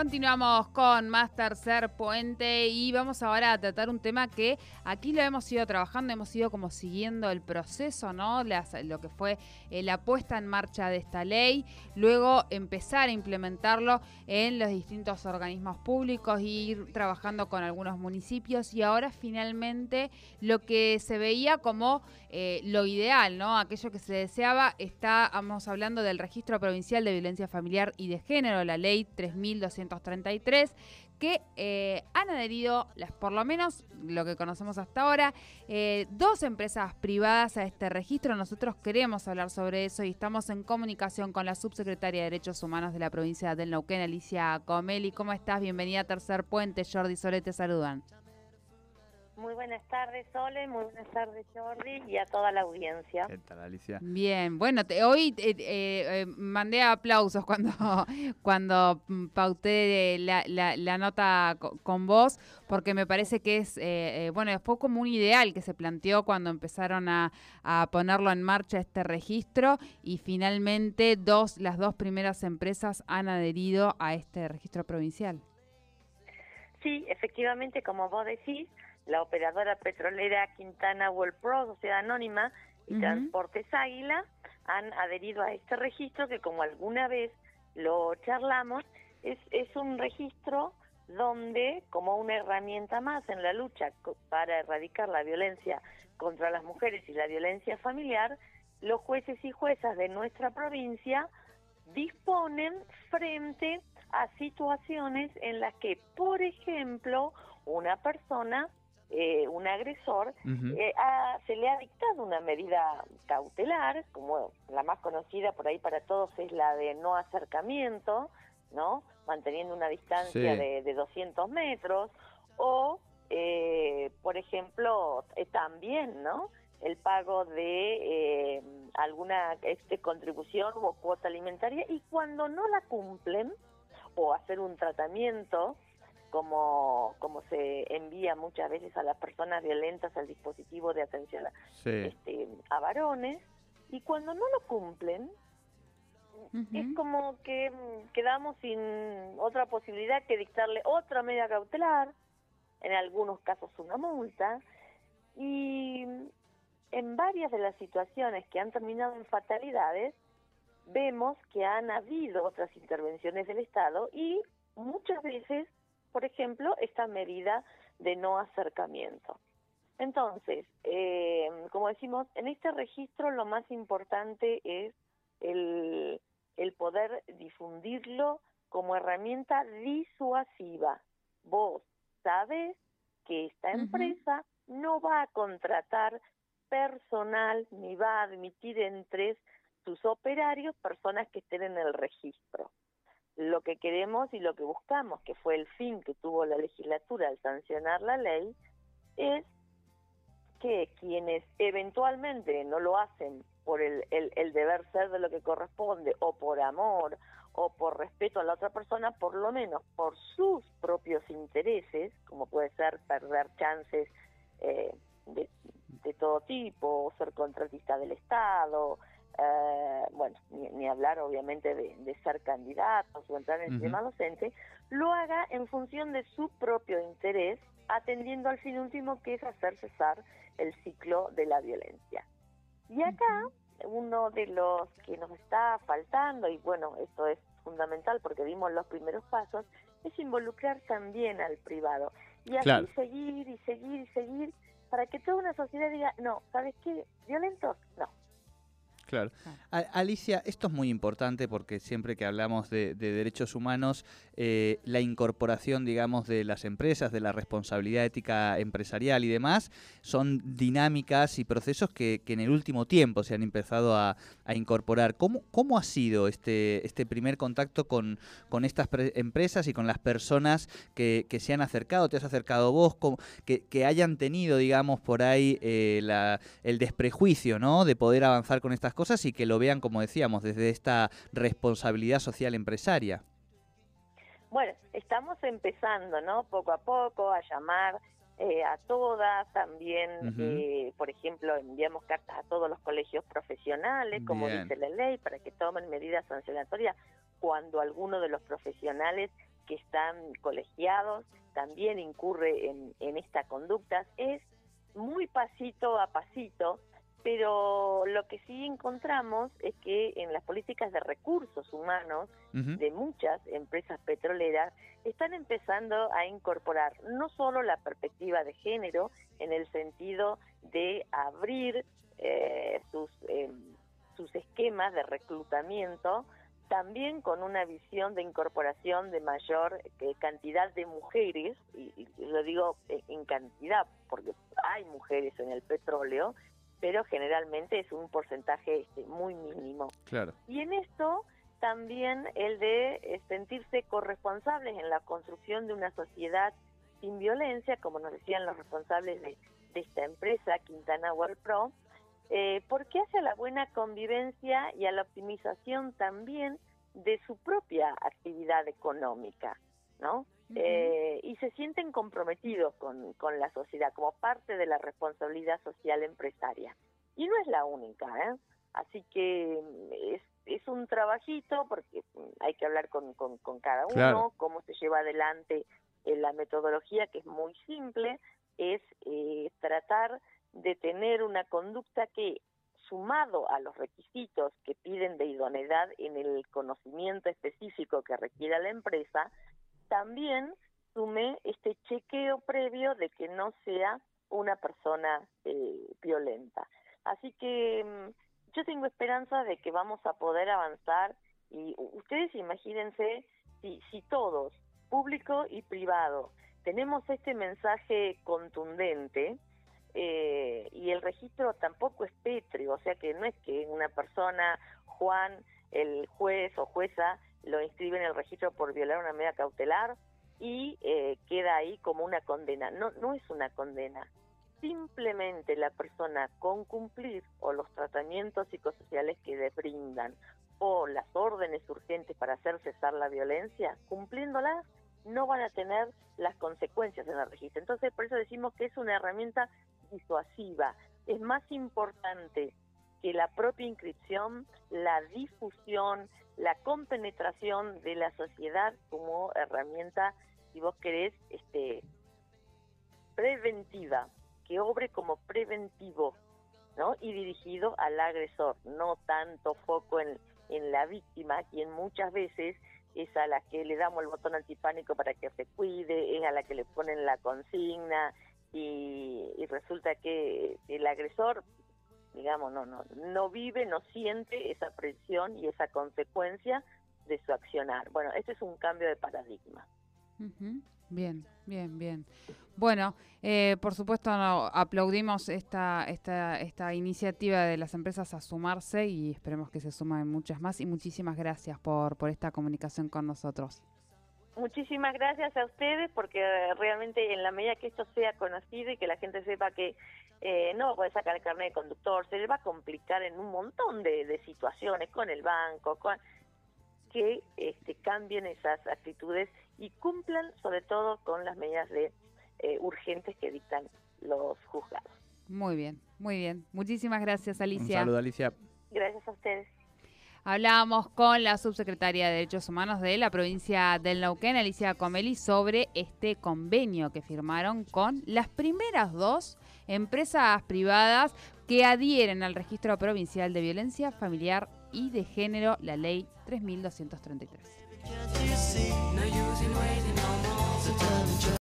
Continuamos con más tercer puente y vamos ahora a tratar un tema que aquí lo hemos ido trabajando, hemos ido como siguiendo el proceso, ¿no? lo que fue eh, la puesta en marcha de esta ley, luego empezar a implementarlo en los distintos organismos públicos, ir trabajando con algunos municipios y ahora finalmente lo que se veía como eh, lo ideal, ¿no? Aquello que se deseaba, estamos hablando del Registro Provincial de Violencia Familiar y de Género, la ley 3200 que eh, han adherido, las, por lo menos lo que conocemos hasta ahora, eh, dos empresas privadas a este registro. Nosotros queremos hablar sobre eso y estamos en comunicación con la subsecretaria de Derechos Humanos de la provincia del Neuquén, Alicia Comeli. ¿Cómo estás? Bienvenida a Tercer Puente. Jordi Sole te saludan. Muy buenas tardes, Sole, muy buenas tardes, Jordi, y a toda la audiencia. ¿Qué tal, Alicia? Bien, bueno, te, hoy eh, eh, mandé aplausos cuando, cuando pauté la, la, nota con vos, porque me parece que es, eh, bueno, fue como un ideal que se planteó cuando empezaron a, a, ponerlo en marcha este registro y finalmente dos, las dos primeras empresas han adherido a este registro provincial. Sí, efectivamente, como vos decís, la operadora petrolera Quintana World Pro, Sociedad Anónima y Transportes Águila han adherido a este registro que como alguna vez lo charlamos, es, es un registro donde como una herramienta más en la lucha para erradicar la violencia contra las mujeres y la violencia familiar, los jueces y juezas de nuestra provincia disponen frente a situaciones en las que, por ejemplo, una persona eh, un agresor, eh, se le ha dictado una medida cautelar, como la más conocida por ahí para todos es la de no acercamiento, ¿no? Manteniendo una distancia de, de, 200 metros, o, eh, por ejemplo, también, ¿no? El pago de alguna este, contribución o cuota alimentaria, y cuando no la cumplen, o hacer un tratamiento, como, como se envía muchas veces a las personas violentas al dispositivo de atención a, este, a varones, y cuando no lo cumplen, es como que mm, quedamos sin otra posibilidad que dictarle otra medida cautelar, en algunos casos una multa, y en varias de las situaciones que han terminado en fatalidades, vemos que han habido otras intervenciones del Estado y muchas veces por ejemplo, esta medida de no acercamiento. Entonces, eh, como decimos, en este registro lo más importante es el, el poder difundirlo como herramienta disuasiva. Vos sabes que esta empresa no va a contratar personal ni va a admitir entre sus operarios personas que estén en el registro lo que queremos y lo que buscamos, que fue el fin que tuvo la legislatura al sancionar la ley, es que quienes eventualmente no lo hacen por el, el, deber ser de lo que corresponde, o por amor, o por respeto a la otra persona, por lo menos por sus propios intereses, como puede ser perder chances eh, de, de, todo tipo, ser contratista del Estado, eh, bueno, ni, hablar obviamente de, ser candidatos o entrar en el sistema docente, lo haga en función de su propio interés, atendiendo al fin último que es hacer cesar el ciclo de la violencia. Y acá, uno de los que nos está faltando, y bueno, esto es fundamental porque vimos los primeros pasos, es involucrar también al privado. Y así seguir y seguir y seguir para que toda una sociedad diga, no, ¿sabes qué? Violentos, no Claro. Alicia, esto es muy importante porque siempre que hablamos de, derechos humanos, eh, la incorporación, digamos, de las empresas, de la responsabilidad ética empresarial y demás, son dinámicas y procesos que, en el último tiempo se han empezado a, incorporar. ¿Cómo, ¿Cómo, ha sido este, este primer contacto con, con estas empresas y con las personas que, se han acercado? ¿Te has acercado vos? que, que, hayan tenido, digamos, por ahí eh, la, el desprejuicio, ¿no? De poder avanzar con estas cosas cosas y que lo vean, como decíamos, desde esta responsabilidad social empresaria. Bueno, estamos empezando, ¿no? Poco a poco a llamar eh, a todas, también, eh, por ejemplo, enviamos cartas a todos los colegios profesionales, como dice la ley, para que tomen medidas sancionatorias cuando alguno de los profesionales que están colegiados también incurre en, en estas conductas. Es muy pasito a pasito pero lo que sí encontramos es que en las políticas de recursos humanos de muchas empresas petroleras están empezando a incorporar no solo la perspectiva de género en el sentido de abrir eh, sus, em, sus esquemas de reclutamiento, también con una visión de incorporación de mayor eh, cantidad de mujeres, y, lo digo en cantidad porque hay mujeres en el petróleo, pero generalmente es un porcentaje este, muy mínimo. Claro. Y en esto también el de eh, sentirse corresponsables en la construcción de una sociedad sin violencia, como nos decían los responsables de, esta empresa, Quintana World Pro, eh, porque hace a la buena convivencia y a la optimización también de su propia actividad económica, ¿no? Eh, y se sienten comprometidos con, con, la sociedad como parte de la responsabilidad social empresaria. Y no es la única, ¿eh? Así que mm, es, es un trabajito porque mm, hay que hablar con, con, cada uno, cómo se lleva adelante eh, la metodología, que es muy simple, es eh, tratar de tener una conducta que sumado a los requisitos que piden de idoneidad en el conocimiento específico que requiera la empresa, también sume este chequeo previo de que no sea una persona eh, violenta. Así que mm, yo tengo esperanza de que vamos a poder avanzar y ustedes imagínense si, si todos, público y privado, tenemos este mensaje contundente eh, y el registro tampoco es pétreo, o sea que no es que una persona, Juan, el juez o jueza, lo inscribe en el registro por violar una medida cautelar y eh, queda ahí como una condena. No, no es una condena. Simplemente la persona con cumplir o los tratamientos psicosociales que le brindan o las órdenes urgentes para hacer cesar la violencia, cumpliéndolas, no van a tener las consecuencias en el registro. Entonces, por eso decimos que es una herramienta disuasiva. Es más importante que la propia inscripción, la difusión, la compenetración de la sociedad como herramienta, si vos querés, este, preventiva, que obre como preventivo, ¿no? Y dirigido al agresor, no tanto foco en, en la víctima, quien muchas veces es a la que le damos el botón antipánico para que se cuide, es a la que le ponen la consigna y, y resulta que el agresor digamos, no, no, no vive, no siente esa presión y esa consecuencia de su accionar. Bueno, este es un cambio de paradigma. Bien, bien, bien. Bueno, eh, por supuesto aplaudimos esta, esta, esta iniciativa de las empresas a sumarse y esperemos que se sumen muchas más y muchísimas gracias por, por esta comunicación con nosotros. Muchísimas gracias a ustedes porque realmente en la medida que esto sea conocido y que la gente sepa que eh, no va a poder sacar el carnet de conductor, se le va a complicar en un montón de, situaciones con el banco, con que este, cambien esas actitudes y cumplan sobre todo con las medidas de eh, urgentes que dictan los juzgados. Muy bien, muy bien. Muchísimas gracias, Alicia. Un saludo, Alicia. Gracias a ustedes. Hablábamos con la subsecretaria de Derechos Humanos de la provincia del Neuquén, Alicia Comeli, sobre este convenio que firmaron con las primeras dos empresas privadas que adhieren al registro provincial de violencia familiar y de género, la ley 3233.